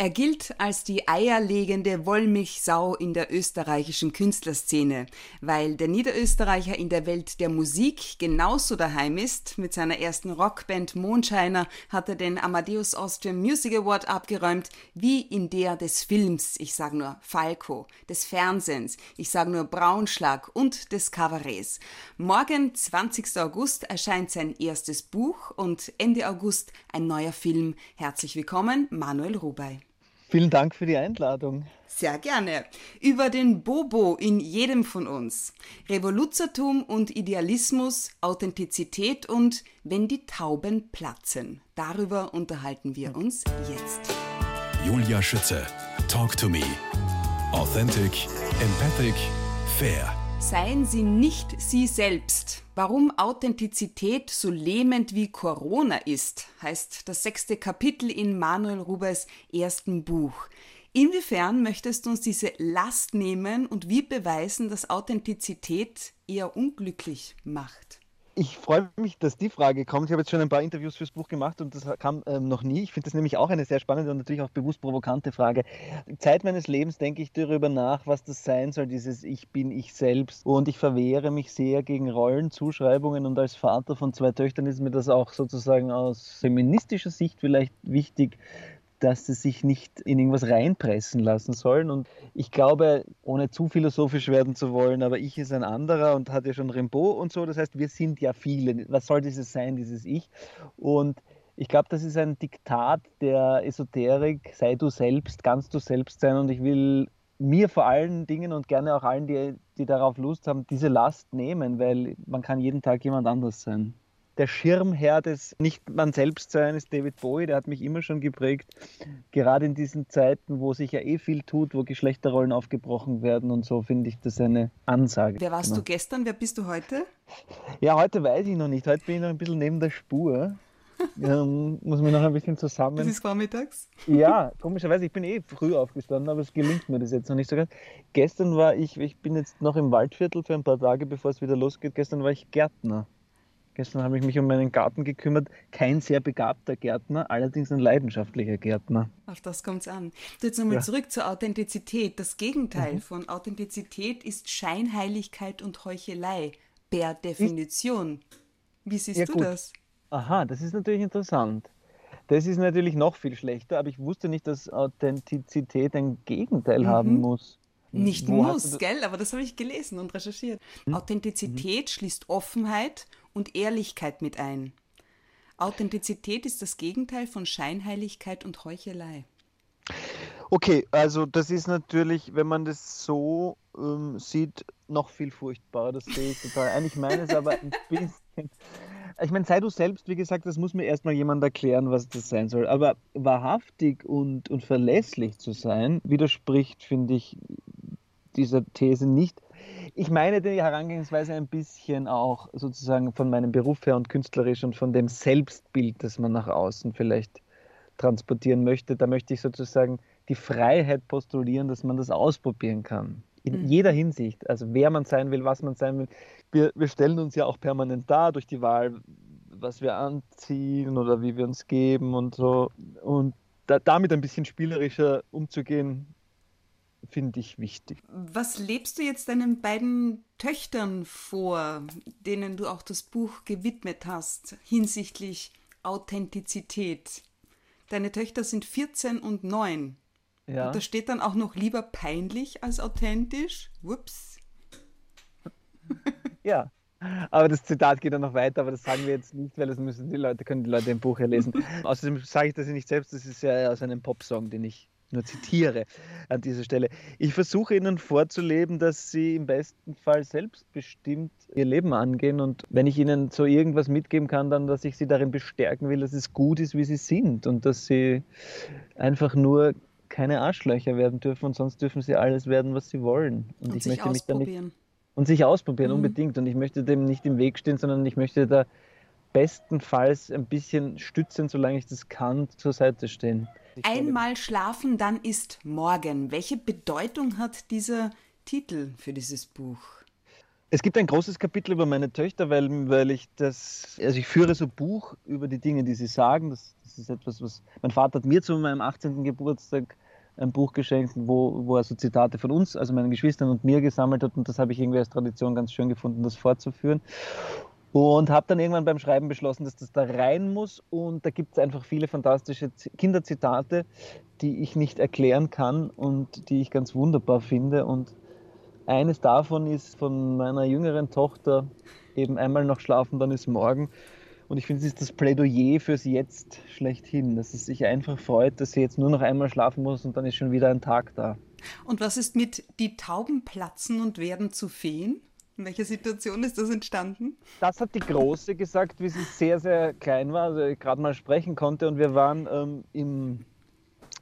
Er gilt als die eierlegende Wollmilchsau in der österreichischen Künstlerszene, weil der Niederösterreicher in der Welt der Musik genauso daheim ist. Mit seiner ersten Rockband Mondscheiner hat er den Amadeus Austrian Music Award abgeräumt, wie in der des Films, ich sage nur Falco, des Fernsehens, ich sage nur Braunschlag und des Kabarets. Morgen, 20. August, erscheint sein erstes Buch und Ende August ein neuer Film. Herzlich willkommen, Manuel Rubey. Vielen Dank für die Einladung. Sehr gerne. Über den Bobo in jedem von uns. Revoluzertum und Idealismus, Authentizität und wenn die Tauben platzen. Darüber unterhalten wir uns jetzt. Julia Schütze. Talk to me. Authentic, empathic, fair. Seien Sie nicht Sie selbst. Warum Authentizität so lähmend wie Corona ist, heißt das sechste Kapitel in Manuel Rubers ersten Buch. Inwiefern möchtest du uns diese Last nehmen und wie beweisen, dass Authentizität eher unglücklich macht? Ich freue mich, dass die Frage kommt. Ich habe jetzt schon ein paar Interviews fürs Buch gemacht und das kam ähm, noch nie. Ich finde das nämlich auch eine sehr spannende und natürlich auch bewusst provokante Frage. Zeit meines Lebens denke ich darüber nach, was das sein soll, dieses Ich bin ich selbst. Und ich verwehre mich sehr gegen Rollenzuschreibungen und als Vater von zwei Töchtern ist mir das auch sozusagen aus feministischer Sicht vielleicht wichtig, dass sie sich nicht in irgendwas reinpressen lassen sollen. Und ich glaube, ohne zu philosophisch werden zu wollen, aber ich ist ein anderer und hat ja schon Rimbaud und so. Das heißt, wir sind ja viele. Was soll dieses sein, dieses Ich? Und ich glaube, das ist ein Diktat der Esoterik, sei du selbst, ganz du selbst sein. Und ich will mir vor allen Dingen und gerne auch allen, die, die darauf Lust haben, diese Last nehmen, weil man kann jeden Tag jemand anders sein der Schirmherr des nicht man selbst sein ist David Bowie, der hat mich immer schon geprägt. Gerade in diesen Zeiten, wo sich ja eh viel tut, wo Geschlechterrollen aufgebrochen werden und so, finde ich das eine Ansage. Wer warst genau. du gestern? Wer bist du heute? Ja, heute weiß ich noch nicht. Heute bin ich noch ein bisschen neben der Spur. ähm, muss mir noch ein bisschen zusammen. Das ist vormittags? Ja, komischerweise, ich bin eh früh aufgestanden, aber es gelingt mir das jetzt noch nicht so ganz. Gestern war ich, ich bin jetzt noch im Waldviertel für ein paar Tage, bevor es wieder losgeht. Gestern war ich Gärtner. Gestern habe ich mich um meinen Garten gekümmert. Kein sehr begabter Gärtner, allerdings ein leidenschaftlicher Gärtner. Auf das kommt es an. jetzt nochmal ja. zurück zur Authentizität. Das Gegenteil mhm. von Authentizität ist Scheinheiligkeit und Heuchelei per Definition. Wie siehst ja, du gut. das? Aha, das ist natürlich interessant. Das ist natürlich noch viel schlechter, aber ich wusste nicht, dass Authentizität ein Gegenteil mhm. haben muss. Nicht Wo muss, gell? Aber das habe ich gelesen und recherchiert. Mhm. Authentizität mhm. schließt Offenheit und Ehrlichkeit mit ein. Authentizität ist das Gegenteil von Scheinheiligkeit und Heuchelei. Okay, also das ist natürlich, wenn man das so ähm, sieht, noch viel furchtbarer. Das sehe ich total ein. Ich meine es aber ein bisschen. Ich meine, sei du selbst, wie gesagt, das muss mir erstmal jemand erklären, was das sein soll. Aber wahrhaftig und, und verlässlich zu sein, widerspricht, finde ich, dieser These nicht. Ich meine die Herangehensweise ein bisschen auch sozusagen von meinem Beruf her und künstlerisch und von dem Selbstbild, das man nach außen vielleicht transportieren möchte. Da möchte ich sozusagen die Freiheit postulieren, dass man das ausprobieren kann. In mhm. jeder Hinsicht. Also wer man sein will, was man sein will. Wir, wir stellen uns ja auch permanent dar durch die Wahl, was wir anziehen oder wie wir uns geben und so. Und da, damit ein bisschen spielerischer umzugehen, finde ich wichtig. Was lebst du jetzt deinen beiden Töchtern vor, denen du auch das Buch gewidmet hast, hinsichtlich Authentizität? Deine Töchter sind 14 und 9. Ja. Und da steht dann auch noch lieber peinlich als authentisch. Whoops. Ja. Aber das Zitat geht dann noch weiter, aber das sagen wir jetzt nicht, weil das müssen die Leute, können die Leute im Buch ja lesen. Außerdem sage ich das ja nicht selbst, das ist ja aus einem Popsong, den ich nur zitiere an dieser Stelle. Ich versuche Ihnen vorzuleben, dass Sie im besten Fall selbstbestimmt Ihr Leben angehen und wenn ich Ihnen so irgendwas mitgeben kann, dann, dass ich Sie darin bestärken will, dass es gut ist, wie Sie sind und dass Sie einfach nur keine Arschlöcher werden dürfen und sonst dürfen Sie alles werden, was Sie wollen. Und, und ich möchte mich da nicht und sich ausprobieren, mhm. unbedingt. Und ich möchte dem nicht im Weg stehen, sondern ich möchte da bestenfalls ein bisschen stützend, solange ich das kann, zur Seite stehen. Einmal schlafen, dann ist morgen. Welche Bedeutung hat dieser Titel für dieses Buch? Es gibt ein großes Kapitel über meine Töchter, weil, weil ich das, also ich führe so Buch über die Dinge, die sie sagen. Das, das ist etwas, was mein Vater hat mir zu meinem 18. Geburtstag ein Buch geschenkt, wo, wo er so Zitate von uns, also meinen Geschwistern und mir gesammelt hat und das habe ich irgendwie als Tradition ganz schön gefunden, das fortzuführen. Und habe dann irgendwann beim Schreiben beschlossen, dass das da rein muss. Und da gibt es einfach viele fantastische Kinderzitate, die ich nicht erklären kann und die ich ganz wunderbar finde. Und eines davon ist von meiner jüngeren Tochter eben einmal noch schlafen, dann ist morgen. Und ich finde, es ist das Plädoyer fürs Jetzt schlechthin, dass es sich einfach freut, dass sie jetzt nur noch einmal schlafen muss und dann ist schon wieder ein Tag da. Und was ist mit die Tauben platzen und werden zu Feen? In welcher Situation ist das entstanden? Das hat die Große gesagt, wie sie sehr, sehr klein war, also gerade mal sprechen konnte. Und wir waren ähm, im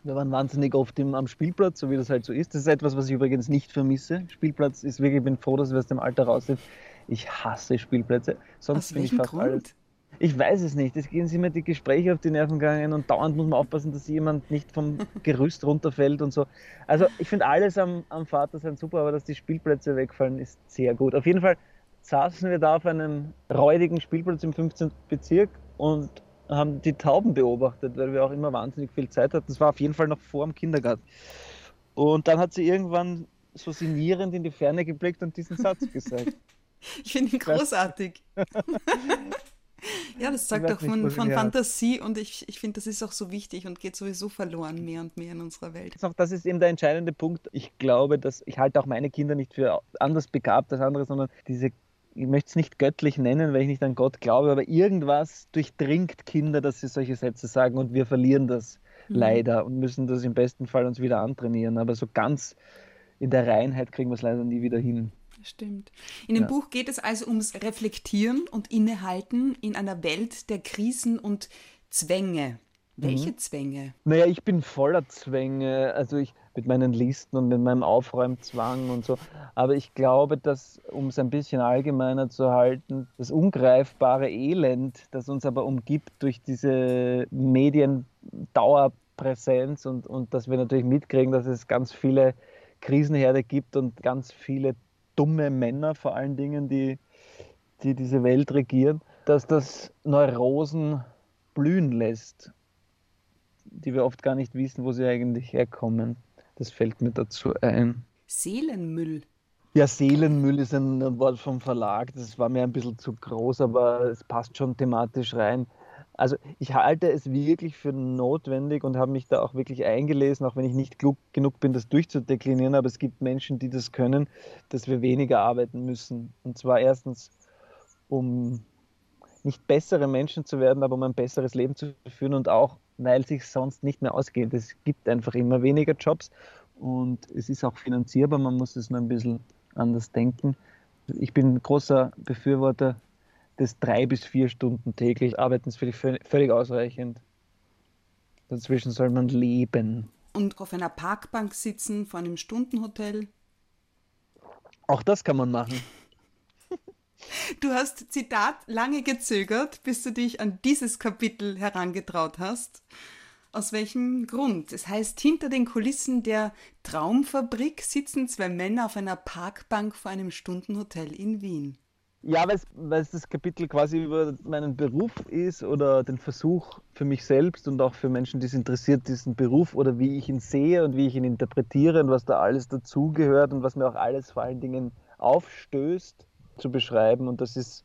wir waren wahnsinnig oft im, am Spielplatz, so wie das halt so ist. Das ist etwas, was ich übrigens nicht vermisse. Spielplatz ist wirklich, ich bin froh, dass wir aus dem Alter raus sind. Ich hasse Spielplätze. Sonst aus bin ich fast Grund? alles. Ich weiß es nicht. Es gehen immer die Gespräche auf die Nerven gegangen und dauernd muss man aufpassen, dass jemand nicht vom Gerüst runterfällt und so. Also ich finde alles am, am Vatersein super, aber dass die Spielplätze wegfallen, ist sehr gut. Auf jeden Fall saßen wir da auf einem räudigen Spielplatz im 15. Bezirk und haben die Tauben beobachtet, weil wir auch immer wahnsinnig viel Zeit hatten. Das war auf jeden Fall noch vor dem Kindergarten. Und dann hat sie irgendwann so sinnierend in die Ferne geblickt und diesen Satz gesagt. Ich finde ihn großartig. ja, das sagt doch von, von Fantasie und ich, ich finde, das ist auch so wichtig und geht sowieso verloren mehr und mehr in unserer Welt. Das ist eben der entscheidende Punkt. Ich glaube, dass ich halte auch meine Kinder nicht für anders begabt als andere, sondern diese ich möchte es nicht göttlich nennen, weil ich nicht an Gott glaube, aber irgendwas durchdringt Kinder, dass sie solche Sätze sagen und wir verlieren das mhm. leider und müssen das im besten Fall uns wieder antrainieren. Aber so ganz in der Reinheit kriegen wir es leider nie wieder hin. Stimmt. In dem ja. Buch geht es also ums Reflektieren und Innehalten in einer Welt der Krisen und Zwänge. Welche mhm. Zwänge? Naja, ich bin voller Zwänge. Also ich mit meinen Listen und mit meinem Aufräumzwang und so. Aber ich glaube, dass, um es ein bisschen allgemeiner zu halten, das ungreifbare Elend, das uns aber umgibt durch diese Mediendauerpräsenz und, und dass wir natürlich mitkriegen, dass es ganz viele Krisenherde gibt und ganz viele dumme Männer vor allen Dingen, die, die diese Welt regieren, dass das Neurosen blühen lässt, die wir oft gar nicht wissen, wo sie eigentlich herkommen. Das fällt mir dazu ein. Seelenmüll. Ja, Seelenmüll ist ein Wort vom Verlag. Das war mir ein bisschen zu groß, aber es passt schon thematisch rein. Also ich halte es wirklich für notwendig und habe mich da auch wirklich eingelesen, auch wenn ich nicht klug genug bin, das durchzudeklinieren. Aber es gibt Menschen, die das können, dass wir weniger arbeiten müssen. Und zwar erstens, um nicht bessere Menschen zu werden, aber um ein besseres Leben zu führen und auch weil sich sonst nicht mehr ausgeht. Es gibt einfach immer weniger Jobs und es ist auch finanzierbar, man muss es nur ein bisschen anders denken. Ich bin großer Befürworter des drei bis vier Stunden täglich Arbeitens für völlig ausreichend. Dazwischen soll man leben. Und auf einer Parkbank sitzen vor einem Stundenhotel? Auch das kann man machen. Du hast, Zitat, lange gezögert, bis du dich an dieses Kapitel herangetraut hast. Aus welchem Grund? Es heißt, hinter den Kulissen der Traumfabrik sitzen zwei Männer auf einer Parkbank vor einem Stundenhotel in Wien. Ja, weil es das Kapitel quasi über meinen Beruf ist oder den Versuch für mich selbst und auch für Menschen, die es interessiert, diesen Beruf oder wie ich ihn sehe und wie ich ihn interpretiere und was da alles dazugehört und was mir auch alles vor allen Dingen aufstößt zu beschreiben. Und das ist,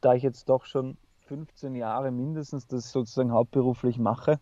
da ich jetzt doch schon 15 Jahre mindestens das sozusagen hauptberuflich mache,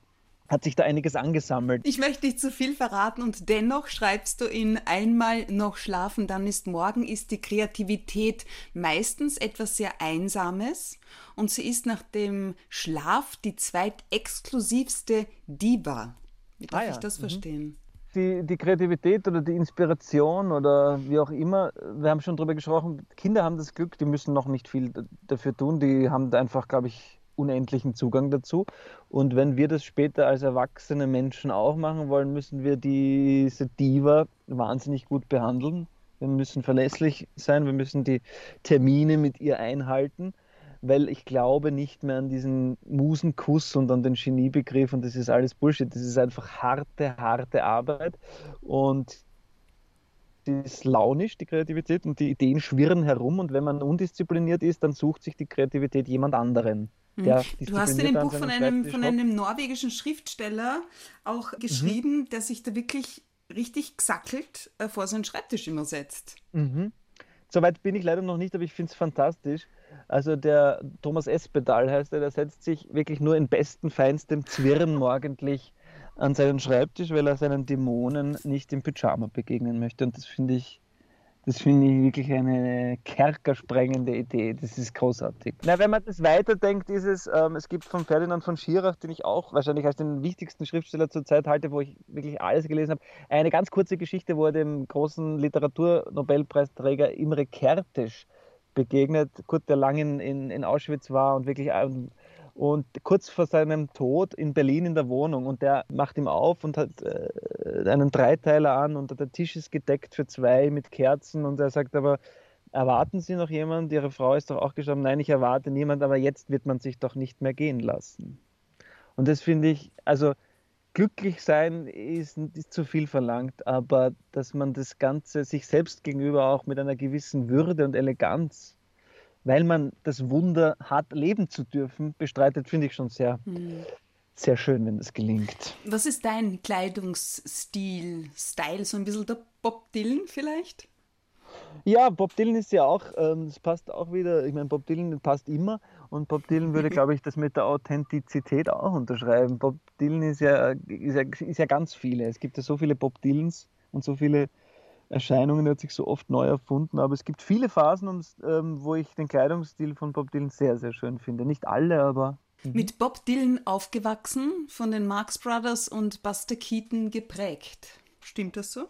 hat sich da einiges angesammelt. Ich möchte nicht zu viel verraten und dennoch schreibst du in Einmal noch schlafen, dann ist morgen, ist die Kreativität meistens etwas sehr Einsames und sie ist nach dem Schlaf die zweitexklusivste Diva. Wie darf ah ja. ich das mhm. verstehen? die, die Kreativität oder die Inspiration oder wie auch immer, wir haben schon darüber gesprochen, Kinder haben das Glück, die müssen noch nicht viel dafür tun, die haben einfach, glaube ich, unendlichen Zugang dazu. Und wenn wir das später als erwachsene Menschen auch machen wollen, müssen wir diese Diva wahnsinnig gut behandeln. Wir müssen verlässlich sein, wir müssen die Termine mit ihr einhalten weil ich glaube nicht mehr an diesen Musenkuss und an den Geniebegriff und das ist alles Bullshit. Das ist einfach harte, harte Arbeit und die ist launisch, die Kreativität, und die Ideen schwirren herum. Und wenn man undiszipliniert ist, dann sucht sich die Kreativität jemand anderen. Mhm. Du hast in dem Buch von einem, von einem norwegischen Schriftsteller auch mhm. geschrieben, mhm. der sich da wirklich richtig gesackelt äh, vor seinen Schreibtisch immer setzt. Mhm. Soweit bin ich leider noch nicht, aber ich finde es fantastisch. Also der Thomas Espedal heißt er, der setzt sich wirklich nur in besten, feinstem Zwirren morgendlich an seinen Schreibtisch, weil er seinen Dämonen nicht im Pyjama begegnen möchte. Und das finde ich, das finde ich wirklich eine kerkersprengende Idee. Das ist großartig. Na, wenn man das weiterdenkt, ist es, ähm, es gibt von Ferdinand von Schirach, den ich auch wahrscheinlich als den wichtigsten Schriftsteller zur Zeit halte, wo ich wirklich alles gelesen habe, eine ganz kurze Geschichte, wo er dem großen Literaturnobelpreisträger Imre Kertész begegnet, Kurt, der lang in, in, in Auschwitz war und wirklich ähm, und kurz vor seinem Tod in Berlin in der Wohnung und der macht ihm auf und hat äh, einen Dreiteiler an und der Tisch ist gedeckt für zwei mit Kerzen und er sagt aber, erwarten Sie noch jemanden? Ihre Frau ist doch auch gestorben. Nein, ich erwarte niemand, aber jetzt wird man sich doch nicht mehr gehen lassen. Und das finde ich, also glücklich sein ist, ist zu viel verlangt, aber dass man das Ganze sich selbst gegenüber auch mit einer gewissen Würde und Eleganz weil man das Wunder hat, leben zu dürfen, bestreitet, finde ich schon sehr, mhm. sehr schön, wenn das gelingt. Was ist dein Kleidungsstil, Style, so ein bisschen der Bob Dylan vielleicht? Ja, Bob Dylan ist ja auch, ähm, das passt auch wieder, ich meine, Bob Dylan passt immer und Bob Dylan würde, glaube ich, das mit der Authentizität auch unterschreiben. Bob Dylan ist ja, ist ja, ist ja ganz viele. Es gibt ja so viele Bob Dylans und so viele Erscheinungen, er hat sich so oft neu erfunden, aber es gibt viele Phasen, ähm, wo ich den Kleidungsstil von Bob Dylan sehr, sehr schön finde. Nicht alle, aber. Mhm. Mit Bob Dylan aufgewachsen, von den Marx Brothers und Buster Keaton geprägt. Stimmt das so?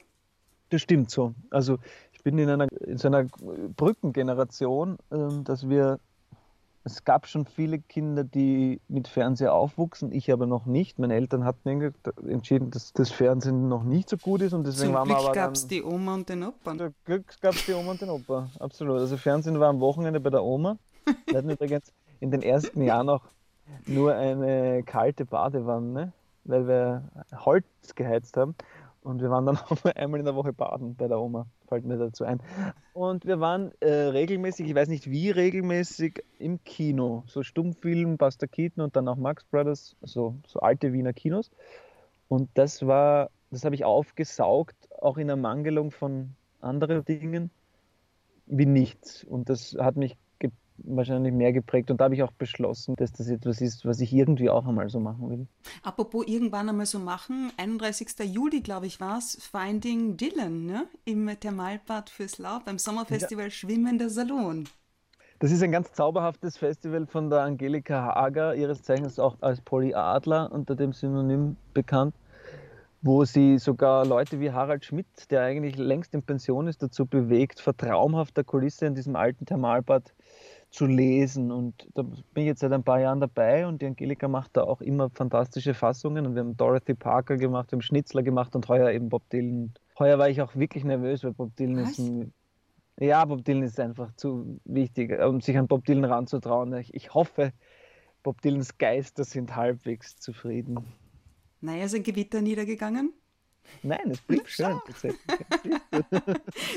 Das stimmt so. Also ich bin in einer, in so einer Brückengeneration, ähm, dass wir es gab schon viele Kinder, die mit Fernseher aufwuchsen, ich aber noch nicht. Meine Eltern hatten entschieden, dass das Fernsehen noch nicht so gut ist und deswegen Zum waren Glück wir aber gab es die Oma und den Opa. Zum Glück gab es die Oma und den Opa, absolut. Also Fernsehen war am Wochenende bei der Oma. Wir hatten übrigens in den ersten Jahren auch nur eine kalte Badewanne, weil wir Holz geheizt haben. Und wir waren dann auch nur einmal in der Woche baden bei der Oma, fällt mir dazu ein. Und wir waren äh, regelmäßig, ich weiß nicht wie regelmäßig, im Kino. So Stummfilm, Buster Keaton und dann auch Max Brothers, so, so alte Wiener Kinos. Und das war, das habe ich aufgesaugt, auch in Ermangelung von anderen Dingen, wie nichts. Und das hat mich wahrscheinlich mehr geprägt. Und da habe ich auch beschlossen, dass das etwas ist, was ich irgendwie auch einmal so machen will. Apropos irgendwann einmal so machen, 31. Juli, glaube ich, war es, Finding Dylan ne? im Thermalbad fürs Laub beim Sommerfestival ja. Schwimmender Salon. Das ist ein ganz zauberhaftes Festival von der Angelika Hager, ihres Zeichens auch als Polly Adler unter dem Synonym bekannt, wo sie sogar Leute wie Harald Schmidt, der eigentlich längst in Pension ist, dazu bewegt, vor traumhafter Kulisse in diesem alten Thermalbad zu lesen. Und da bin ich jetzt seit ein paar Jahren dabei und die Angelika macht da auch immer fantastische Fassungen. Und wir haben Dorothy Parker gemacht, wir haben Schnitzler gemacht und heuer eben Bob Dylan. Heuer war ich auch wirklich nervös, weil Bob Dylan Was? ist ein. Ja, Bob Dylan ist einfach zu wichtig, um sich an Bob Dylan ranzutrauen. Ich, ich hoffe, Bob Dylans Geister sind halbwegs zufrieden. Naja, ist ein Gewitter niedergegangen? Nein, es blieb schön.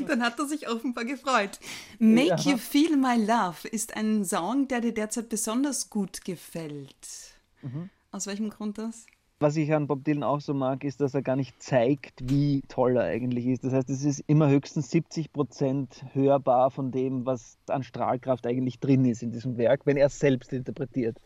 Dann hat er sich offenbar gefreut. Make ja. You Feel My Love ist ein Song, der dir derzeit besonders gut gefällt. Mhm. Aus welchem Grund das? Was ich an Bob Dylan auch so mag, ist, dass er gar nicht zeigt, wie toll er eigentlich ist. Das heißt, es ist immer höchstens 70 Prozent hörbar von dem, was an Strahlkraft eigentlich drin ist in diesem Werk, wenn er es selbst interpretiert.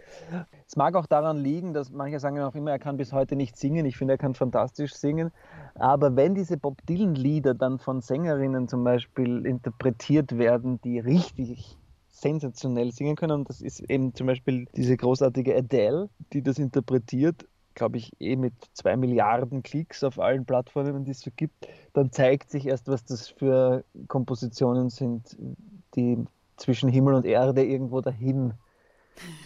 Es mag auch daran liegen, dass manche sagen auch immer, er kann bis heute nicht singen. Ich finde, er kann fantastisch singen. Aber wenn diese Bob Dylan-Lieder dann von Sängerinnen zum Beispiel interpretiert werden, die richtig sensationell singen können. Und das ist eben zum Beispiel diese großartige Adele, die das interpretiert glaube ich, eh mit zwei Milliarden Klicks auf allen Plattformen, die es so gibt, dann zeigt sich erst, was das für Kompositionen sind, die zwischen Himmel und Erde irgendwo dahin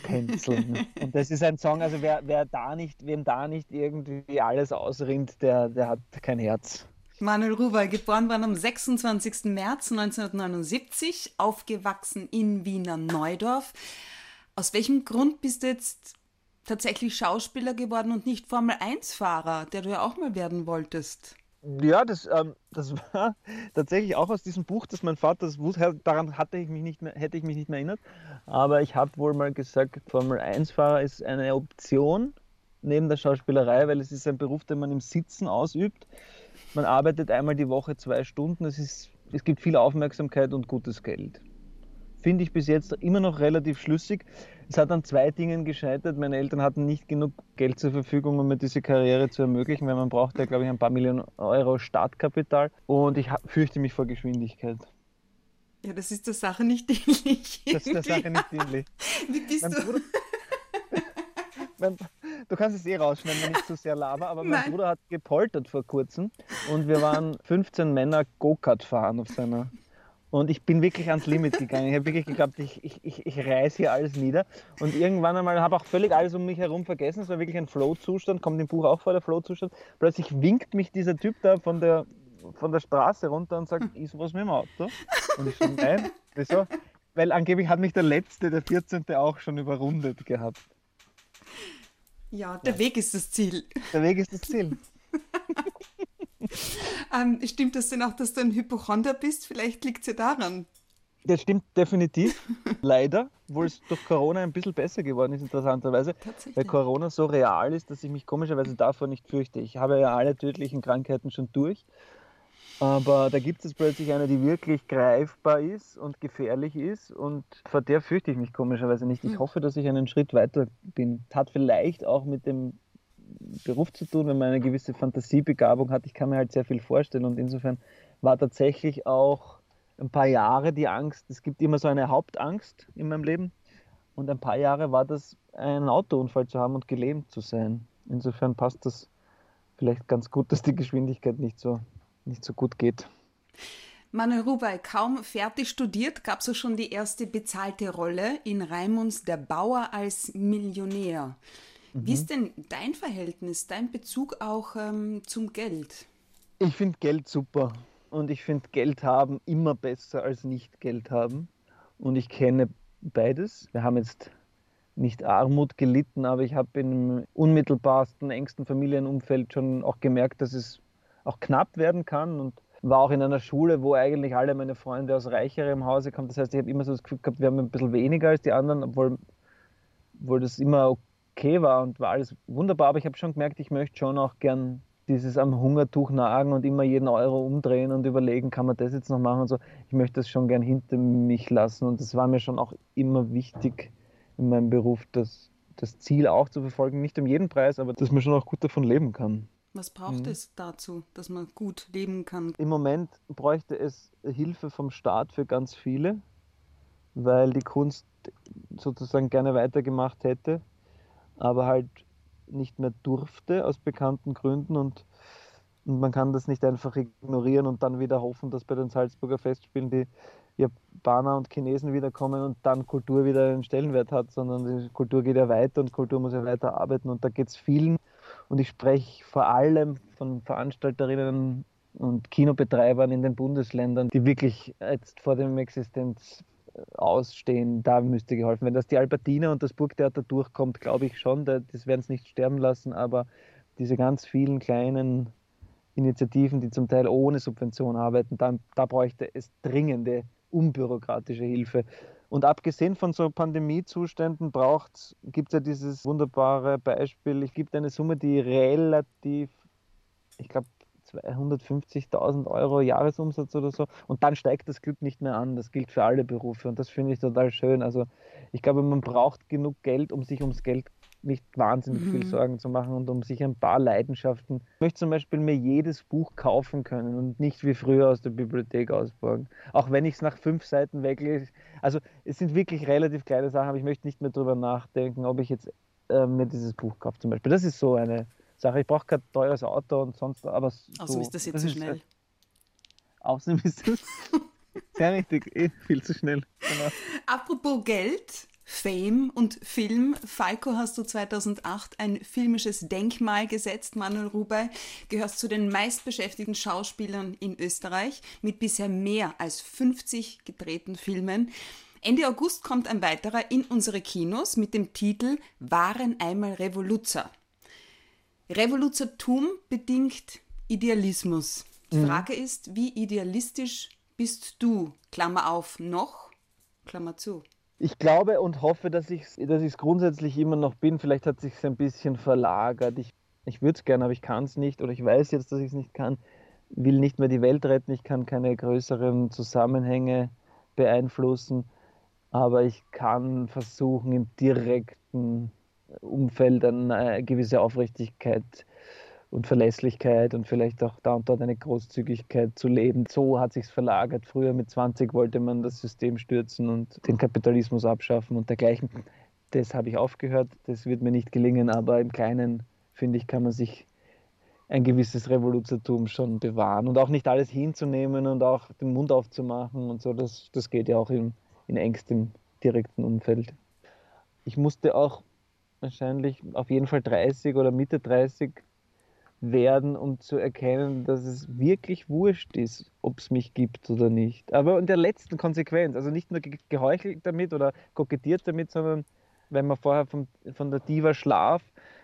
tänzeln. und das ist ein Song, also wer, wer da nicht, wem da nicht irgendwie alles ausrinnt, der, der hat kein Herz. Manuel Ruwal, geboren worden am 26. März 1979, aufgewachsen in Wiener Neudorf. Aus welchem Grund bist du jetzt tatsächlich Schauspieler geworden und nicht Formel-1-Fahrer, der du ja auch mal werden wolltest? Ja, das, ähm, das war tatsächlich auch aus diesem Buch, das mein Vater das wusste, daran hatte ich mich nicht mehr, hätte ich mich nicht mehr erinnert. Aber ich habe wohl mal gesagt, Formel 1-Fahrer ist eine Option neben der Schauspielerei, weil es ist ein Beruf, den man im Sitzen ausübt. Man arbeitet einmal die Woche zwei Stunden, es, ist, es gibt viel Aufmerksamkeit und gutes Geld. Finde ich bis jetzt immer noch relativ schlüssig. Es hat an zwei Dingen gescheitert. Meine Eltern hatten nicht genug Geld zur Verfügung, um mir diese Karriere zu ermöglichen, weil man braucht ja, glaube ich, ein paar Millionen Euro Startkapital. Und ich fürchte mich vor Geschwindigkeit. Ja, das ist der Sache nicht dienlich. Das ist der Sache nicht dienlich. Wie bist Mein du? Bruder- mein, du kannst es eh rausschneiden, wenn ich zu sehr laber, aber mein Nein. Bruder hat gepoltert vor kurzem und wir waren 15 Männer Go-Kart fahren auf seiner. Und ich bin wirklich ans Limit gegangen. Ich habe wirklich geglaubt, ich, ich, ich, ich reiß hier alles nieder. Und irgendwann einmal habe auch völlig alles um mich herum vergessen. Es war wirklich ein Flow-Zustand, kommt im Buch auch vor, der Flow-Zustand. Plötzlich winkt mich dieser Typ da von der, von der Straße runter und sagt, ist was mit dem Auto? Und ich so, nein, wieso? Weil angeblich hat mich der Letzte, der 14. auch schon überrundet gehabt. Ja, der Weg ist das Ziel. Der Weg ist das Ziel. Ähm, stimmt das denn auch, dass du ein Hypochonder bist? Vielleicht liegt es ja daran. Das stimmt definitiv. Leider, obwohl es durch Corona ein bisschen besser geworden ist, interessanterweise. Weil. Corona so real ist, dass ich mich komischerweise davor nicht fürchte. Ich habe ja alle tödlichen Krankheiten schon durch. Aber da gibt es plötzlich eine, die wirklich greifbar ist und gefährlich ist. Und vor der fürchte ich mich komischerweise nicht. Ich Hm. hoffe, dass ich einen Schritt weiter bin. Hat vielleicht auch mit dem Beruf zu tun, wenn man eine gewisse Fantasiebegabung hat. Ich kann mir halt sehr viel vorstellen. Und insofern war tatsächlich auch ein paar Jahre die Angst. Es gibt immer so eine Hauptangst in meinem Leben. Und ein paar Jahre war das, einen Autounfall zu haben und gelähmt zu sein. Insofern passt das vielleicht ganz gut, dass die Geschwindigkeit nicht so, nicht so gut geht. Manuel Rubai, kaum fertig studiert, gab es auch schon die erste bezahlte Rolle in Raimunds Der Bauer als Millionär. Wie ist denn dein Verhältnis, dein Bezug auch ähm, zum Geld? Ich finde Geld super. Und ich finde Geld haben immer besser als nicht Geld haben. Und ich kenne beides. Wir haben jetzt nicht Armut gelitten, aber ich habe im unmittelbarsten, engsten Familienumfeld schon auch gemerkt, dass es auch knapp werden kann und war auch in einer Schule, wo eigentlich alle meine Freunde aus reicherem Hause kommen. Das heißt, ich habe immer so das Gefühl gehabt, wir haben ein bisschen weniger als die anderen, obwohl, obwohl das immer okay war und war alles wunderbar. Aber ich habe schon gemerkt, ich möchte schon auch gern dieses am Hungertuch nagen und immer jeden Euro umdrehen und überlegen, kann man das jetzt noch machen und so. Ich möchte das schon gern hinter mich lassen und das war mir schon auch immer wichtig in meinem Beruf, das, das Ziel auch zu verfolgen, nicht um jeden Preis, aber dass man schon auch gut davon leben kann. Was braucht es dazu, dass man gut leben kann? Im Moment bräuchte es Hilfe vom Staat für ganz viele, weil die Kunst sozusagen gerne weitergemacht hätte, aber halt nicht mehr durfte aus bekannten Gründen und, und man kann das nicht einfach ignorieren und dann wieder hoffen, dass bei den Salzburger Festspielen die Japaner und Chinesen wiederkommen und dann Kultur wieder einen Stellenwert hat, sondern die Kultur geht ja weiter und Kultur muss ja weiter arbeiten und da geht es vielen. Und ich spreche vor allem von Veranstalterinnen und Kinobetreibern in den Bundesländern, die wirklich jetzt vor dem Existenz ausstehen, da müsste geholfen werden. Dass die Albertine und das Burgtheater durchkommt, glaube ich schon, da- das werden es nicht sterben lassen, aber diese ganz vielen kleinen Initiativen, die zum Teil ohne Subvention arbeiten, da, da bräuchte es dringende, unbürokratische Hilfe. Und abgesehen von so Pandemiezuständen braucht gibt es ja dieses wunderbare Beispiel, es gibt eine Summe, die relativ, ich glaube, 250.000 Euro Jahresumsatz oder so. Und dann steigt das Glück nicht mehr an. Das gilt für alle Berufe und das finde ich total schön. Also ich glaube, man braucht genug Geld, um sich ums Geld nicht wahnsinnig viel Sorgen zu machen und um sich ein paar Leidenschaften. Ich möchte zum Beispiel mir jedes Buch kaufen können und nicht wie früher aus der Bibliothek ausborgen. Auch wenn ich es nach fünf Seiten weglese. Also es sind wirklich relativ kleine Sachen, aber ich möchte nicht mehr darüber nachdenken, ob ich jetzt äh, mir dieses Buch kaufe zum Beispiel. Das ist so eine Sache. Ich brauche kein teures Auto und sonst, aber so, Außerdem ist das jetzt zu schnell. Außerdem ist das sehr richtig, eh viel zu schnell. Genau. Apropos Geld, Fame und Film. Falco hast du 2008 ein filmisches Denkmal gesetzt. Manuel Rubai gehörst zu den meistbeschäftigten Schauspielern in Österreich mit bisher mehr als 50 gedrehten Filmen. Ende August kommt ein weiterer in unsere Kinos mit dem Titel Waren einmal Revoluzer. Revoluzertum bedingt Idealismus. Die mhm. Frage ist, wie idealistisch bist du? Klammer auf, noch, Klammer zu. Ich glaube und hoffe, dass ich es dass grundsätzlich immer noch bin. Vielleicht hat sich ein bisschen verlagert. Ich, ich würde es gerne, aber ich kann es nicht. Oder ich weiß jetzt, dass ich es nicht kann. Will nicht mehr die Welt retten. Ich kann keine größeren Zusammenhänge beeinflussen. Aber ich kann versuchen, im direkten Umfeld eine gewisse Aufrichtigkeit und Verlässlichkeit und vielleicht auch da und dort eine Großzügigkeit zu leben. So hat sich's verlagert. Früher mit 20 wollte man das System stürzen und den Kapitalismus abschaffen und dergleichen. Das habe ich aufgehört. Das wird mir nicht gelingen, aber im Kleinen, finde ich, kann man sich ein gewisses Revoluzertum schon bewahren und auch nicht alles hinzunehmen und auch den Mund aufzumachen und so. Das, das geht ja auch in, in engstem direkten Umfeld. Ich musste auch wahrscheinlich auf jeden Fall 30 oder Mitte 30 werden, um zu erkennen, dass es wirklich wurscht ist, ob es mich gibt oder nicht. Aber in der letzten Konsequenz, also nicht nur geheuchelt damit oder kokettiert damit, sondern wenn man vorher von, von der Diva Schlaf,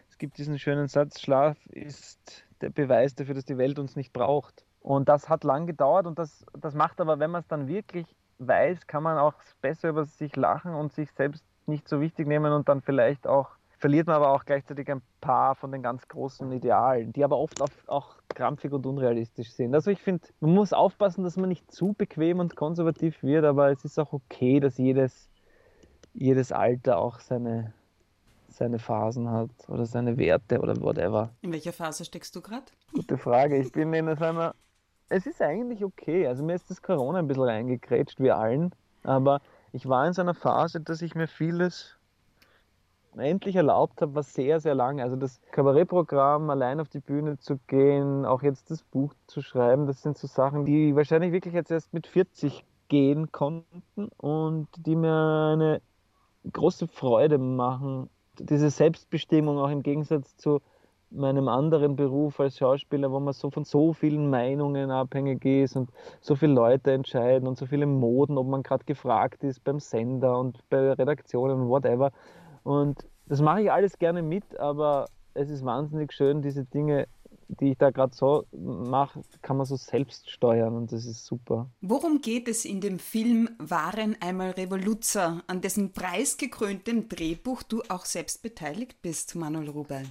es gibt diesen schönen Satz, Schlaf ist der Beweis dafür, dass die Welt uns nicht braucht. Und das hat lang gedauert und das, das macht aber, wenn man es dann wirklich weiß, kann man auch besser über sich lachen und sich selbst nicht so wichtig nehmen und dann vielleicht auch verliert man aber auch gleichzeitig ein paar von den ganz großen Idealen, die aber oft auch krampfig und unrealistisch sind. Also ich finde, man muss aufpassen, dass man nicht zu bequem und konservativ wird, aber es ist auch okay, dass jedes, jedes Alter auch seine, seine Phasen hat oder seine Werte oder whatever. In welcher Phase steckst du gerade? Gute Frage. Ich bin in einer. Es ist eigentlich okay. Also mir ist das Corona ein bisschen reingekrätscht, wie allen. Aber ich war in so einer Phase, dass ich mir vieles endlich erlaubt habe, war sehr, sehr lange. Also das Kabarettprogramm, allein auf die Bühne zu gehen, auch jetzt das Buch zu schreiben, das sind so Sachen, die wahrscheinlich wirklich jetzt erst mit 40 gehen konnten und die mir eine große Freude machen. Diese Selbstbestimmung auch im Gegensatz zu meinem anderen Beruf als Schauspieler, wo man so von so vielen Meinungen abhängig ist und so viele Leute entscheiden und so viele Moden, ob man gerade gefragt ist beim Sender und bei Redaktionen, whatever. Und das mache ich alles gerne mit, aber es ist wahnsinnig schön, diese Dinge, die ich da gerade so mache, kann man so selbst steuern und das ist super. Worum geht es in dem Film Waren einmal Revoluzer, an dessen preisgekröntem Drehbuch du auch selbst beteiligt bist, Manuel Rubel?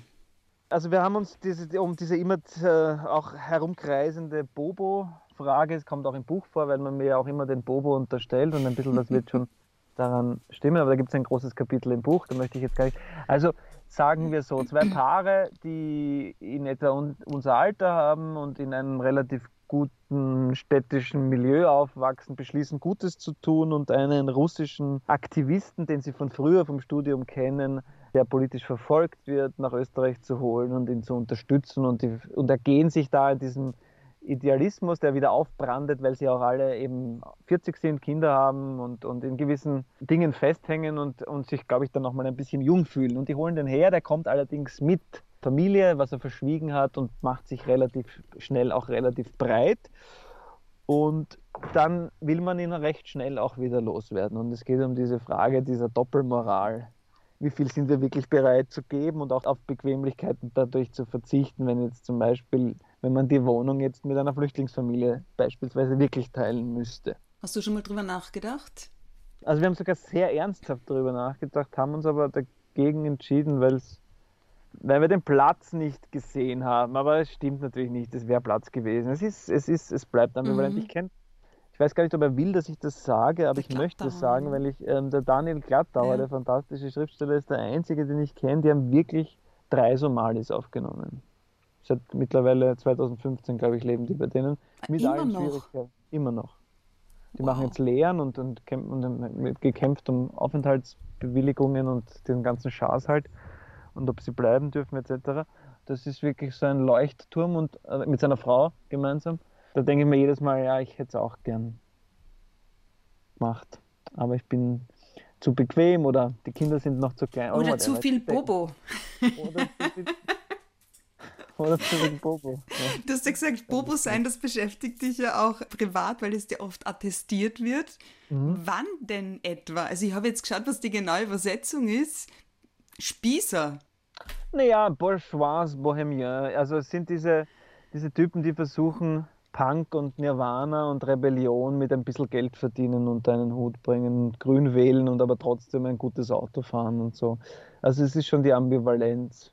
Also wir haben uns diese, um diese immer äh, auch herumkreisende Bobo-Frage, es kommt auch im Buch vor, weil man mir ja auch immer den Bobo unterstellt und ein bisschen das wird schon daran stimmen, aber da gibt es ein großes Kapitel im Buch, da möchte ich jetzt gar nicht. Also sagen wir so, zwei Paare, die in etwa un unser Alter haben und in einem relativ guten städtischen Milieu aufwachsen, beschließen Gutes zu tun und einen russischen Aktivisten, den sie von früher vom Studium kennen, der politisch verfolgt wird, nach Österreich zu holen und ihn zu unterstützen und, die, und ergehen sich da in diesem Idealismus, der wieder aufbrandet, weil sie auch alle eben 40 sind, Kinder haben und, und in gewissen Dingen festhängen und, und sich, glaube ich, dann nochmal ein bisschen jung fühlen. Und die holen den her, der kommt allerdings mit Familie, was er verschwiegen hat und macht sich relativ schnell auch relativ breit. Und dann will man ihn recht schnell auch wieder loswerden. Und es geht um diese Frage dieser Doppelmoral. Wie viel sind wir wirklich bereit zu geben und auch auf Bequemlichkeiten dadurch zu verzichten, wenn jetzt zum Beispiel wenn man die Wohnung jetzt mit einer Flüchtlingsfamilie beispielsweise wirklich teilen müsste. Hast du schon mal drüber nachgedacht? Also wir haben sogar sehr ernsthaft darüber nachgedacht, haben uns aber dagegen entschieden, weil weil wir den Platz nicht gesehen haben. Aber es stimmt natürlich nicht, es wäre Platz gewesen. Es ist, es ist, es bleibt ambivalent. Mhm. Ich kenne, ich weiß gar nicht, ob er will, dass ich das sage, aber der ich möchte es sagen, weil ich ähm, der Daniel Glattauer, ja. der fantastische Schriftsteller, ist der einzige, den ich kenne, die haben wirklich drei Somalis aufgenommen. Seit mittlerweile 2015, glaube ich, leben die bei denen. Mit Immer allen noch. Schwierigkeiten. Immer noch. Die wow. machen jetzt Lehren und, und, und gekämpft um Aufenthaltsbewilligungen und den ganzen Schaß halt und ob sie bleiben dürfen etc. Das ist wirklich so ein Leuchtturm und äh, mit seiner Frau gemeinsam. Da denke ich mir jedes Mal, ja, ich hätte es auch gern gemacht. Aber ich bin zu bequem oder die Kinder sind noch zu klein. Oder, oder zu viel Bobo. Oder zu viel oder wegen Bobo. Ja. Du hast ja gesagt, Bobo sein, das beschäftigt dich ja auch privat, weil es dir oft attestiert wird. Mhm. Wann denn etwa? Also ich habe jetzt geschaut, was die genaue Übersetzung ist. Spießer. Naja, Bourgeois, Bohemien. Also es sind diese, diese Typen, die versuchen, Punk und Nirvana und Rebellion mit ein bisschen Geld verdienen und einen Hut bringen, grün wählen und aber trotzdem ein gutes Auto fahren und so. Also es ist schon die Ambivalenz.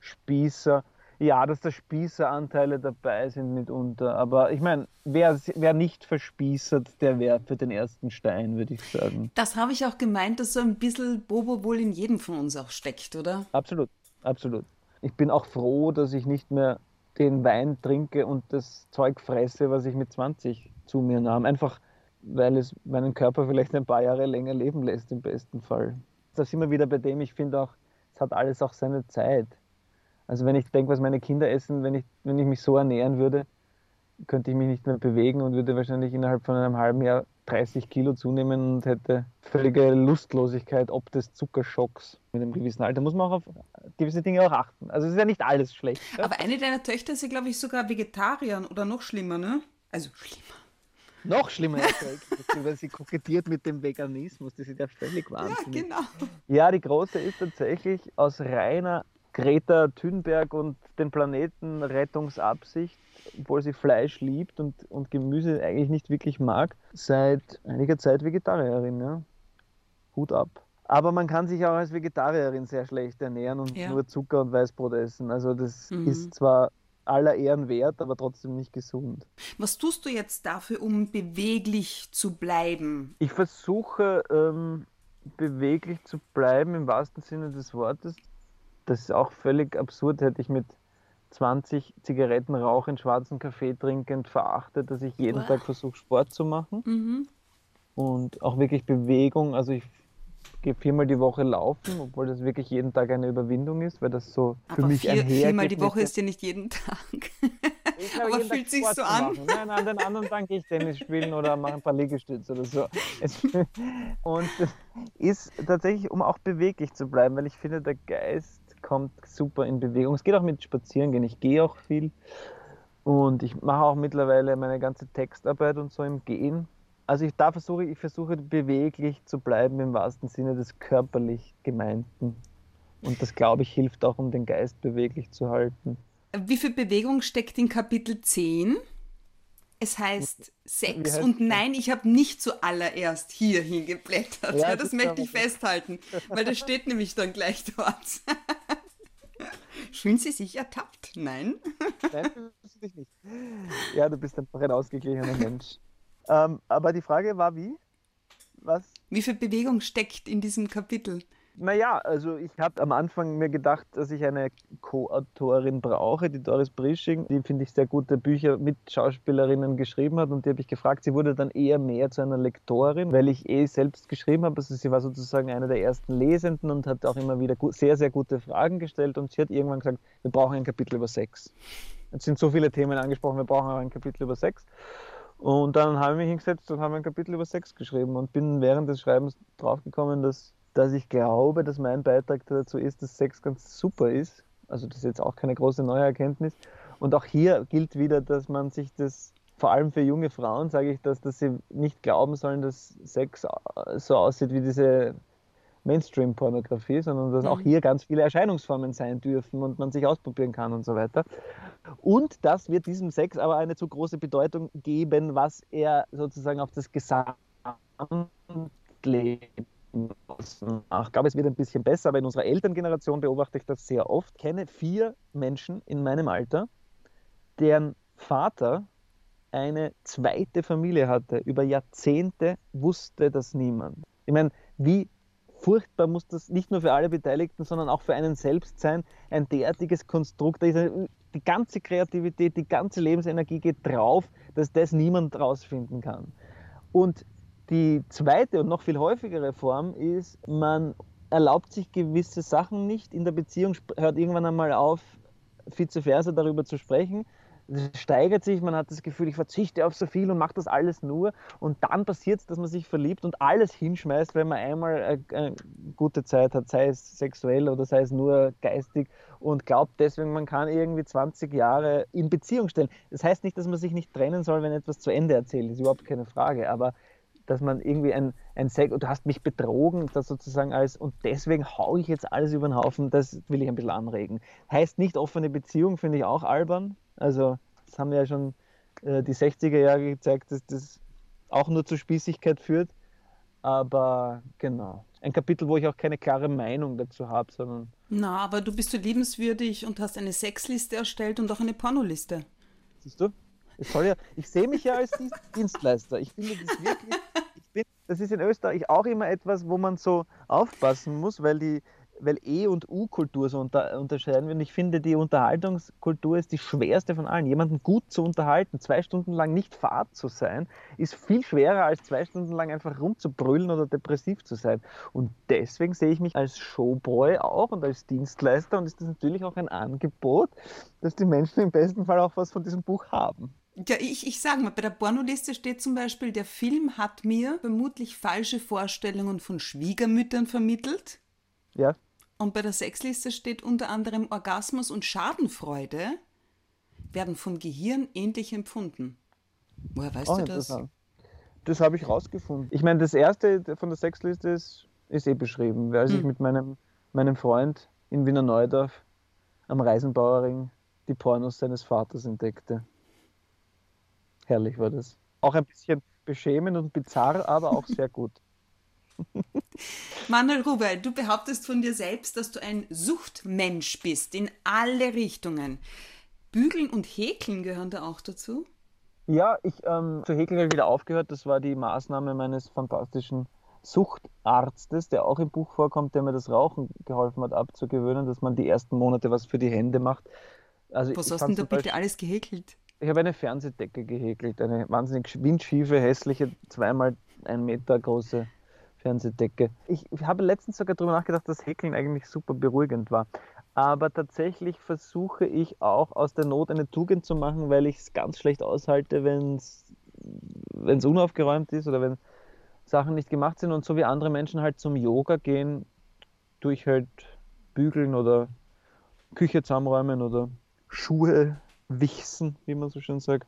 Spießer, ja, dass da Spießeranteile dabei sind mitunter, aber ich meine, wer, wer nicht verspießert, der wäre für den ersten Stein, würde ich sagen. Das habe ich auch gemeint, dass so ein bisschen Bobo wohl in jedem von uns auch steckt, oder? Absolut, absolut. Ich bin auch froh, dass ich nicht mehr den Wein trinke und das Zeug fresse, was ich mit 20 zu mir nahm. Einfach, weil es meinen Körper vielleicht ein paar Jahre länger leben lässt, im besten Fall. Da sind wir wieder bei dem, ich finde auch, es hat alles auch seine Zeit. Also wenn ich denke, was meine Kinder essen, wenn ich, wenn ich mich so ernähren würde, könnte ich mich nicht mehr bewegen und würde wahrscheinlich innerhalb von einem halben Jahr 30 Kilo zunehmen und hätte völlige Lustlosigkeit ob des Zuckerschocks mit einem gewissen Alter. Muss man auch auf gewisse Dinge auch achten. Also es ist ja nicht alles schlecht. Ja? Aber eine deiner Töchter ist ja, glaube ich, sogar Vegetarier oder noch schlimmer, ne? Also schlimmer. Noch schlimmer, weil sie kokettiert mit dem Veganismus. Das ist ja völlig wahnsinnig. Ja, genau. Ja, die Große ist tatsächlich aus reiner Greta Thunberg und den Planeten Rettungsabsicht obwohl sie Fleisch liebt und, und Gemüse eigentlich nicht wirklich mag, seit einiger Zeit Vegetarierin. Ja. Hut ab. Aber man kann sich auch als Vegetarierin sehr schlecht ernähren und ja. nur Zucker und Weißbrot essen. Also das mhm. ist zwar aller Ehren wert, aber trotzdem nicht gesund. Was tust du jetzt dafür, um beweglich zu bleiben? Ich versuche ähm, beweglich zu bleiben im wahrsten Sinne des Wortes. Das ist auch völlig absurd, hätte ich mit 20 Zigaretten rauchend, schwarzen Kaffee trinkend verachtet, dass ich jeden wow. Tag versuche, Sport zu machen. Mhm. Und auch wirklich Bewegung. Also ich gehe viermal die Woche laufen, obwohl das wirklich jeden Tag eine Überwindung ist, weil das so Aber für mich vier, Viermal die Woche ist ja nicht jeden Tag. Aber fühlt sich so an? Nein, an den anderen Tag gehe ich Tennis spielen oder mache ein paar Liegestütze oder so. Und das ist tatsächlich, um auch beweglich zu bleiben, weil ich finde, der Geist kommt super in Bewegung. Es geht auch mit Spazierengehen. Ich gehe auch viel und ich mache auch mittlerweile meine ganze Textarbeit und so im Gehen. Also ich da versuche ich versuche beweglich zu bleiben im wahrsten Sinne des körperlich gemeinten. Und das glaube ich hilft auch, um den Geist beweglich zu halten. Wie viel Bewegung steckt in Kapitel 10? Es heißt Sex und nein, ich habe nicht zuallererst hier hingeblättert. Ja, das, das möchte ich festhalten, weil das steht nämlich dann gleich dort. Fühlen Sie sich ertappt? Nein? Nein, fühlst du dich nicht. Ja, du bist einfach ein ausgeglichener Mensch. Ähm, aber die Frage war wie? Was? Wie viel Bewegung steckt in diesem Kapitel? Naja, also ich habe am Anfang mir gedacht, dass ich eine Co-Autorin brauche, die Doris Brisching, die finde ich sehr gute Bücher mit Schauspielerinnen geschrieben hat und die habe ich gefragt. Sie wurde dann eher mehr zu einer Lektorin, weil ich eh selbst geschrieben habe. Also sie war sozusagen eine der ersten Lesenden und hat auch immer wieder sehr, sehr gute Fragen gestellt und sie hat irgendwann gesagt, wir brauchen ein Kapitel über Sex. Es sind so viele Themen angesprochen, wir brauchen auch ein Kapitel über Sex. Und dann habe ich mich hingesetzt und habe ein Kapitel über Sex geschrieben und bin während des Schreibens draufgekommen, dass dass ich glaube, dass mein Beitrag dazu ist, dass Sex ganz super ist. Also das ist jetzt auch keine große neue Erkenntnis. Und auch hier gilt wieder, dass man sich das, vor allem für junge Frauen sage ich das, dass sie nicht glauben sollen, dass Sex so aussieht wie diese Mainstream-Pornografie, sondern dass mhm. auch hier ganz viele Erscheinungsformen sein dürfen und man sich ausprobieren kann und so weiter. Und dass wir diesem Sex aber eine zu große Bedeutung geben, was er sozusagen auf das Gesamtleben ich glaube, es wird ein bisschen besser, aber in unserer Elterngeneration beobachte ich das sehr oft. Ich kenne vier Menschen in meinem Alter, deren Vater eine zweite Familie hatte. Über Jahrzehnte wusste das niemand. Ich meine, wie furchtbar muss das nicht nur für alle Beteiligten, sondern auch für einen selbst sein, ein derartiges Konstrukt. Die ganze Kreativität, die ganze Lebensenergie geht drauf, dass das niemand rausfinden kann. Und die zweite und noch viel häufigere Form ist, man erlaubt sich gewisse Sachen nicht. In der Beziehung hört irgendwann einmal auf, vice versa darüber zu sprechen. Es steigert sich, man hat das Gefühl, ich verzichte auf so viel und mache das alles nur. Und dann passiert es, dass man sich verliebt und alles hinschmeißt, wenn man einmal eine gute Zeit hat, sei es sexuell oder sei es nur geistig und glaubt deswegen, man kann irgendwie 20 Jahre in Beziehung stellen. Das heißt nicht, dass man sich nicht trennen soll, wenn etwas zu Ende erzählt, ist überhaupt keine Frage. Aber dass man irgendwie ein, ein Sex, du hast mich betrogen, das sozusagen als, und deswegen haue ich jetzt alles über den Haufen, das will ich ein bisschen anregen. Heißt nicht offene Beziehung, finde ich auch albern. Also, das haben ja schon äh, die 60er Jahre gezeigt, dass das auch nur zur Spießigkeit führt. Aber genau. Ein Kapitel, wo ich auch keine klare Meinung dazu habe, sondern. Na, aber du bist so liebenswürdig und hast eine Sexliste erstellt und auch eine Pornoliste. Siehst du? Ja, ich sehe mich ja als Dienstleister. Ich finde das wirklich, bin, das ist in Österreich auch immer etwas, wo man so aufpassen muss, weil die, weil E- und U-Kultur so unter, unterscheiden. Und ich finde, die Unterhaltungskultur ist die schwerste von allen. Jemanden gut zu unterhalten, zwei Stunden lang nicht fad zu sein, ist viel schwerer, als zwei Stunden lang einfach rumzubrüllen oder depressiv zu sein. Und deswegen sehe ich mich als Showboy auch und als Dienstleister und ist das natürlich auch ein Angebot, dass die Menschen im besten Fall auch was von diesem Buch haben. Ja, ich, ich sage mal, bei der Pornoliste steht zum Beispiel, der Film hat mir vermutlich falsche Vorstellungen von Schwiegermüttern vermittelt. Ja. Und bei der Sexliste steht unter anderem Orgasmus und Schadenfreude werden vom Gehirn ähnlich empfunden. Woher weißt oh, du das? Das habe ich rausgefunden. Ich meine, das erste von der Sexliste ist, ist eh beschrieben. Als hm. ich mit meinem, meinem Freund in Wiener Neudorf am Reisenbauerring die Pornos seines Vaters entdeckte. Herrlich war das. Auch ein bisschen beschämend und bizarr, aber auch sehr gut. Manuel Ruber, du behauptest von dir selbst, dass du ein Suchtmensch bist in alle Richtungen. Bügeln und Häkeln gehören da auch dazu? Ja, ich ähm, zu Häkeln habe ich wieder aufgehört. Das war die Maßnahme meines fantastischen Suchtarztes, der auch im Buch vorkommt, der mir das Rauchen geholfen hat abzugewöhnen, dass man die ersten Monate was für die Hände macht. Also was hast du denn da bitte alles gehäkelt? Ich habe eine Fernsehdecke gehäkelt, eine wahnsinnig windschiefe, hässliche, zweimal ein Meter große Fernsehdecke. Ich habe letztens sogar darüber nachgedacht, dass Häkeln eigentlich super beruhigend war. Aber tatsächlich versuche ich auch aus der Not eine Tugend zu machen, weil ich es ganz schlecht aushalte, wenn es unaufgeräumt ist oder wenn Sachen nicht gemacht sind. Und so wie andere Menschen halt zum Yoga gehen, durch halt bügeln oder Küche zusammenräumen oder Schuhe wichsen, wie man so schön sagt.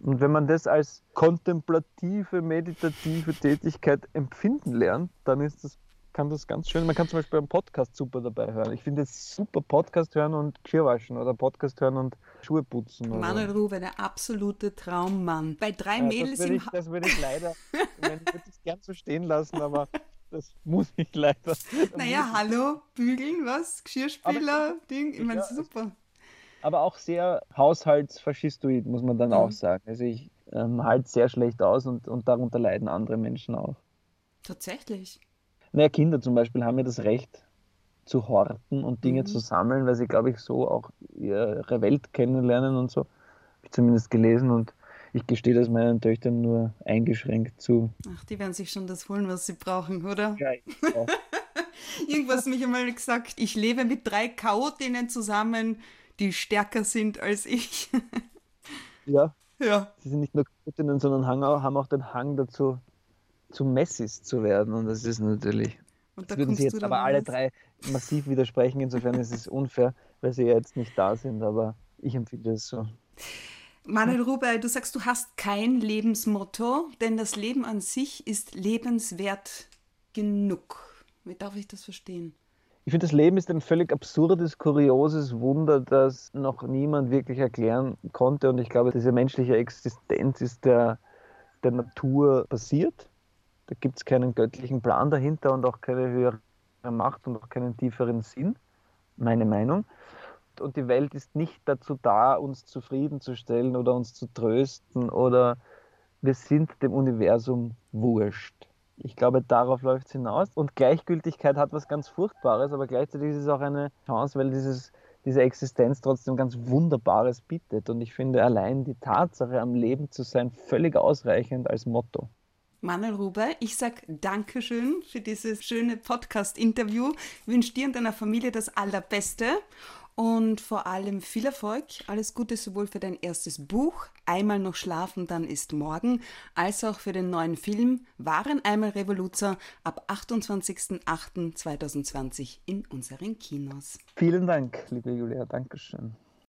Und wenn man das als kontemplative, meditative Tätigkeit empfinden lernt, dann ist das, kann das ganz schön. Man kann zum Beispiel einen Podcast super dabei hören. Ich finde es super Podcast hören und Geschirr waschen oder Podcast hören und Schuhe putzen. Oder. Manuel Ruwe, der absolute Traummann. Bei drei ja, Mädels im ich, Das würde ich leider, ich würde es gern so stehen lassen, aber das muss ich leider. Naja, hallo, bügeln, was? Geschirrspüler, Ding, ich meine, ja, super aber auch sehr haushaltsfaschistoid, muss man dann auch sagen. Also ich ähm, halte sehr schlecht aus und, und darunter leiden andere Menschen auch. Tatsächlich. Naja, Kinder zum Beispiel haben ja das Recht zu horten und Dinge mhm. zu sammeln, weil sie, glaube ich, so auch ihre Welt kennenlernen und so. Habe ich zumindest gelesen und ich gestehe das meinen Töchtern nur eingeschränkt zu. Ach, die werden sich schon das holen, was sie brauchen, oder? Ja, ich auch. Irgendwas mich einmal gesagt, ich lebe mit drei Chaotinnen zusammen, die stärker sind als ich. ja. Ja. Sie sind nicht nur Göttinnen, sondern haben auch den Hang dazu, zu Messis zu werden. Und das ist natürlich. Und da würden sie jetzt aber alle drei massiv widersprechen. Insofern ist es unfair, weil sie ja jetzt nicht da sind. Aber ich empfinde es so. Manuel Ruber, du sagst, du hast kein Lebensmotto, denn das Leben an sich ist lebenswert genug. Wie darf ich das verstehen? Ich finde, das Leben ist ein völlig absurdes, kurioses Wunder, das noch niemand wirklich erklären konnte. Und ich glaube, diese menschliche Existenz ist der, der Natur passiert. Da gibt es keinen göttlichen Plan dahinter und auch keine höhere Macht und auch keinen tieferen Sinn, meine Meinung. Und die Welt ist nicht dazu da, uns zufriedenzustellen oder uns zu trösten oder wir sind dem Universum wurscht. Ich glaube, darauf läuft es hinaus. Und Gleichgültigkeit hat was ganz Furchtbares, aber gleichzeitig ist es auch eine Chance, weil dieses, diese Existenz trotzdem ganz Wunderbares bietet. Und ich finde allein die Tatsache, am Leben zu sein, völlig ausreichend als Motto. Manuel Ruber, ich sage Dankeschön für dieses schöne Podcast-Interview. Wünsche dir und deiner Familie das Allerbeste und vor allem viel Erfolg. Alles Gute sowohl für dein erstes Buch, Einmal noch schlafen, dann ist morgen, als auch für den neuen Film Waren einmal Revoluzer ab 28.08.2020 in unseren Kinos. Vielen Dank, liebe Julia. Dankeschön.